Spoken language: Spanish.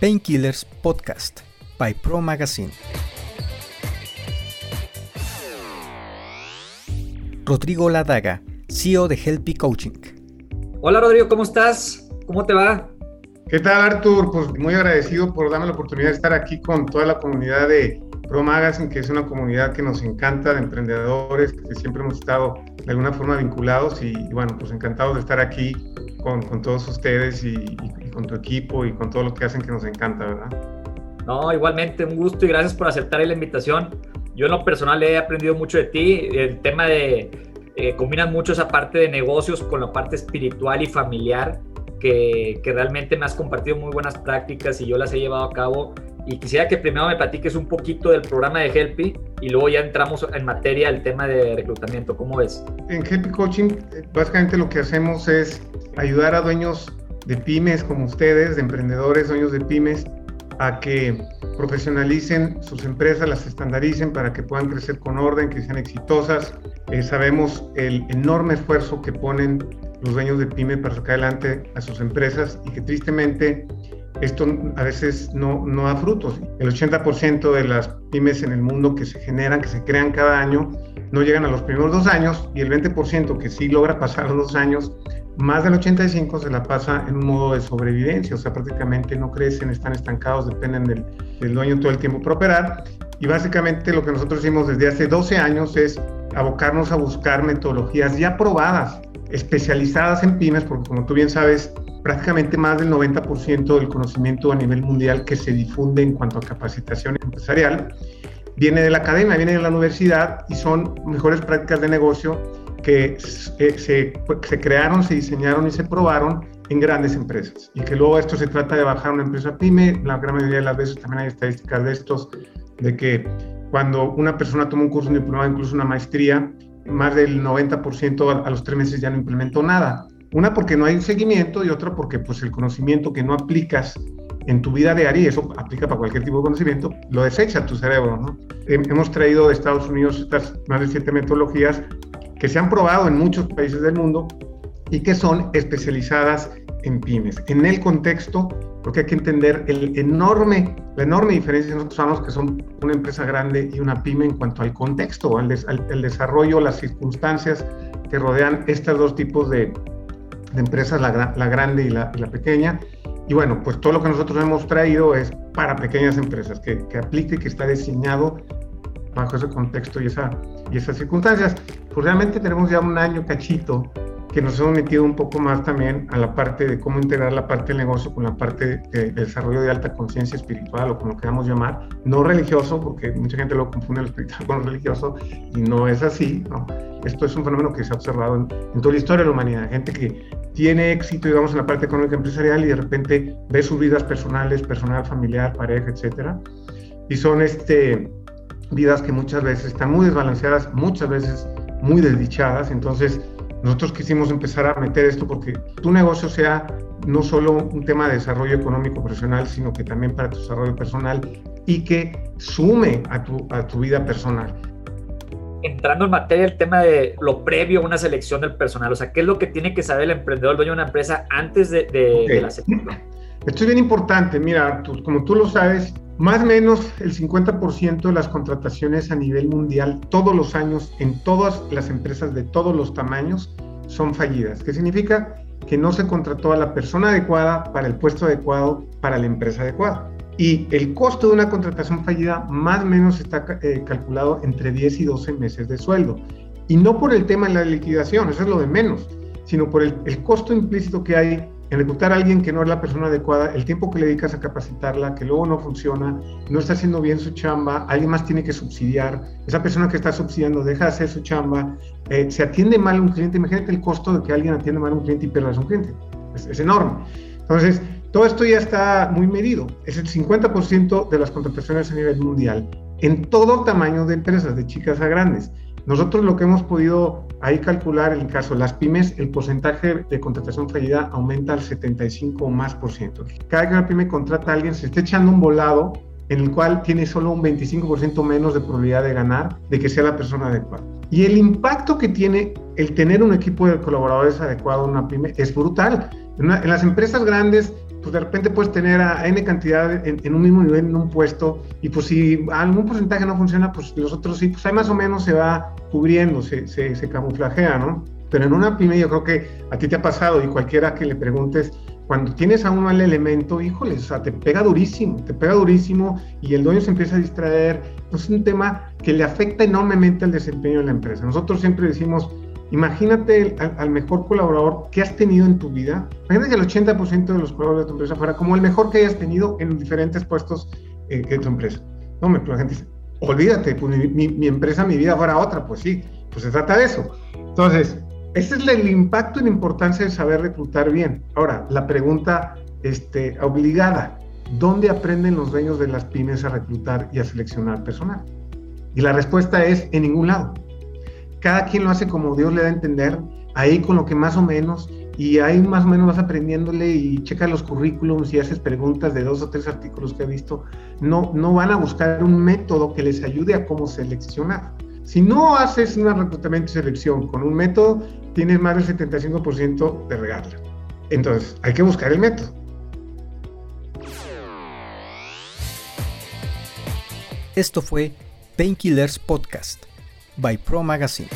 Painkillers Podcast by Pro Magazine. Rodrigo Ladaga, CEO de Helpy Coaching. Hola Rodrigo, ¿cómo estás? ¿Cómo te va? ¿Qué tal Artur? Pues muy agradecido por darme la oportunidad de estar aquí con toda la comunidad de Pro Magazine, que es una comunidad que nos encanta de emprendedores, que siempre hemos estado de alguna forma vinculados y, bueno, pues encantados de estar aquí con, todos ustedes y, y, con tu equipo y con todo lo que hacen que nos encanta, ¿verdad? No, igualmente, un gusto y gracias por aceptar la invitación. Yo en lo personal he aprendido mucho de ti, el tema de, eh, combinas mucho esa parte de negocios con la parte espiritual y familiar, que, que realmente me has compartido muy buenas prácticas y yo las he llevado a cabo y quisiera que primero me platiques un poquito del programa de Helpy y luego ya entramos en materia del tema de reclutamiento. ¿Cómo ves? En Helpy Coaching, eh, básicamente lo que hacemos es ayudar a dueños de pymes como ustedes, de emprendedores, dueños de pymes, a que profesionalicen sus empresas, las estandaricen para que puedan crecer con orden, que sean exitosas. Eh, sabemos el enorme esfuerzo que ponen los dueños de pyme para sacar adelante a sus empresas y que tristemente esto a veces no, no da frutos. El 80% de las pymes en el mundo que se generan, que se crean cada año, no llegan a los primeros dos años y el 20% que sí logra pasar los dos años, más del 85% se la pasa en un modo de sobrevivencia, o sea, prácticamente no crecen, están estancados, dependen del, del dueño todo el tiempo para operar. Y básicamente lo que nosotros hicimos desde hace 12 años es abocarnos a buscar metodologías ya probadas, especializadas en pymes, porque como tú bien sabes, prácticamente más del 90% del conocimiento a nivel mundial que se difunde en cuanto a capacitación empresarial viene de la academia, viene de la universidad y son mejores prácticas de negocio que se, crearon, se diseñaron y se probaron en grandes empresas. Y que luego esto se trata de bajar una empresa pyme, la gran mayoría de las veces también hay estadísticas de estos, de que cuando una persona toma un curso, un diplomado, incluso una maestría, más del 90% a los tres meses ya no implementó nada. Una porque no hay seguimiento y otra porque pues el conocimiento que no aplicas en tu vida diaria, y eso aplica para cualquier tipo de conocimiento, lo desecha tu cerebro, ¿no? Hemos traído de Estados Unidos estas más de siete metodologías que se han probado en muchos países del mundo y que son especializadas en pymes. En el contexto, porque hay que entender el enorme, la enorme diferencia nosotros sabemos que son una empresa grande y una pyme en cuanto al contexto, al, al desarrollo, las circunstancias que rodean estos dos tipos de, de empresas, la, la grande y la, y la, pequeña. Y bueno, pues todo lo que nosotros hemos traído es para pequeñas empresas, que, que aplique, que está diseñado bajo ese contexto y, esa, y esas circunstancias. Pues realmente tenemos ya un año cachito que nos hemos metido un poco más también a la parte de cómo integrar la parte del negocio con la parte de, de desarrollo de alta conciencia espiritual o como queramos llamar, no religioso, porque mucha gente lo confunde lo espiritual con lo religioso y no es así, ¿no? Esto es un fenómeno que se ha observado en, en, toda la historia de la humanidad, gente que tiene éxito, digamos, en la parte económica empresarial y de repente ve sus vidas personales, personal, familiar, pareja, etcétera, y son este, vidas que muchas veces están muy desbalanceadas, muchas veces muy desdichadas, entonces nosotros quisimos empezar a meter esto porque tu negocio sea no solo un tema de desarrollo económico profesional, sino que también para tu desarrollo personal y que sume a tu, a tu vida personal. Entrando en materia el tema de lo previo a una selección del personal, o sea, ¿qué es lo que tiene que saber el emprendedor, el dueño de una empresa antes de, de, okay. de la selección? Esto es bien importante, mira, tú, como tú lo sabes, más o menos el 50% de las contrataciones a nivel mundial todos los años en todas las empresas de todos los tamaños son fallidas. ¿Qué significa? Que no se contrató a la persona adecuada para el puesto adecuado para la empresa adecuada. Y el costo de una contratación fallida más o menos está eh, calculado entre 10 y 12 meses de sueldo. Y no por el tema de la liquidación, eso es lo de menos, sino por el, el costo implícito que hay en reclutar a alguien que no es la persona adecuada, el tiempo que le dedicas a capacitarla, que luego no funciona, no está haciendo bien su chamba, alguien más tiene que subsidiar, esa persona que está subsidiando deja de hacer su chamba, eh, se atiende mal a un cliente, imagínate el costo de que alguien atiende mal a un cliente y pierdas un cliente, es, es enorme. Entonces, todo esto ya está muy medido, es el 50% de las contrataciones a nivel mundial, en todo tamaño de empresas, de chicas a grandes. Nosotros lo que hemos podido ahí calcular, en el caso de las pymes, el porcentaje de contratación fallida aumenta al 75 o más por ciento. Cada que una pyme contrata a alguien, se está echando un volado en el cual tiene solo un 25% menos de probabilidad de ganar, de que sea la persona adecuada. Y el impacto que tiene el tener un equipo de colaboradores adecuado en una pyme es brutal. En, una, en las empresas grandes, pues de repente puedes tener a N cantidad en, un mismo nivel en un puesto y pues si algún porcentaje no funciona, pues los otros sí, pues ahí más o menos se va cubriendo, se, se, se camuflajea, ¿no? Pero en una pyme yo creo que a ti te ha pasado y cualquiera que le preguntes, cuando tienes a un mal elemento, híjole, o sea, te pega durísimo, te pega durísimo y el dueño se empieza a distraer. Es un tema que le afecta enormemente al desempeño de la empresa. Nosotros siempre decimos, imagínate al, mejor colaborador que has tenido en tu vida. Imagínate que el 80% de los colaboradores de tu empresa fuera como el mejor que hayas tenido en diferentes puestos eh, de tu empresa. No, me, la gente dice, olvídate, pues mi, mi empresa, mi vida fuera otra. Pues sí, pues se trata de eso. Entonces, ese es el impacto y la importancia de saber reclutar bien. Ahora, la pregunta este, obligada, ¿dónde aprenden los dueños de las pymes a reclutar y a seleccionar personal? Y la respuesta es en ningún lado. Cada quien lo hace como Dios le da a entender, ahí con lo que más o menos, y ahí más o menos vas aprendiéndole y checa los currículums y haces preguntas de dos o tres artículos que he visto. No, no van a buscar un método que les ayude a cómo seleccionar. Si no haces un reclutamiento y selección con un método, tienes más del 75% de regarla. Entonces, hay que buscar el método. Esto fue Painkillers Podcast by Pro Magazine.